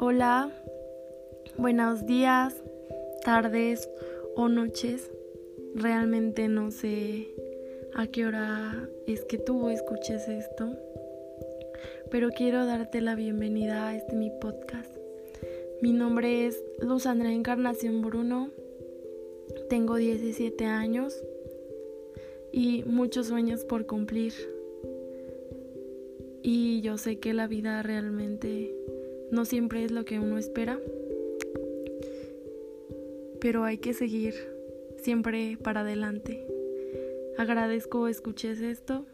Hola, buenos días, tardes o noches. Realmente no sé a qué hora es que tú escuches esto, pero quiero darte la bienvenida a este mi podcast. Mi nombre es Luz Andrea Encarnación Bruno, tengo 17 años y muchos sueños por cumplir. Y yo sé que la vida realmente no siempre es lo que uno espera, pero hay que seguir siempre para adelante. Agradezco escuches esto